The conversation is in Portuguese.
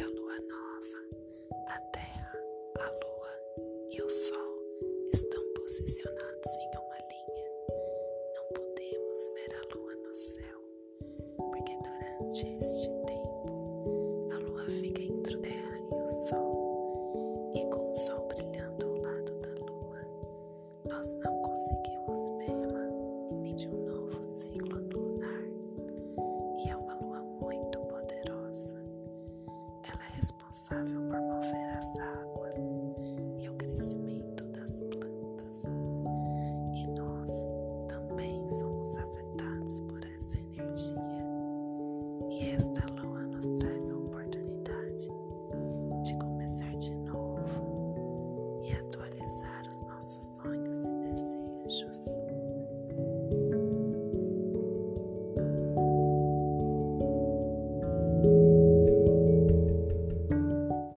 a lua nova, a Terra, a lua e o Sol estão posicionados em uma linha. Não podemos ver a lua no céu, porque durante este tempo a lua fica entre a Terra e o Sol, e com o Sol brilhando ao lado da lua, nós não responsável por mover as águas e o crescimento das plantas. E nós também somos afetados por essa energia. E esta lua nos traz a oportunidade de começar de novo e atualizar os nossos sonhos e desejos.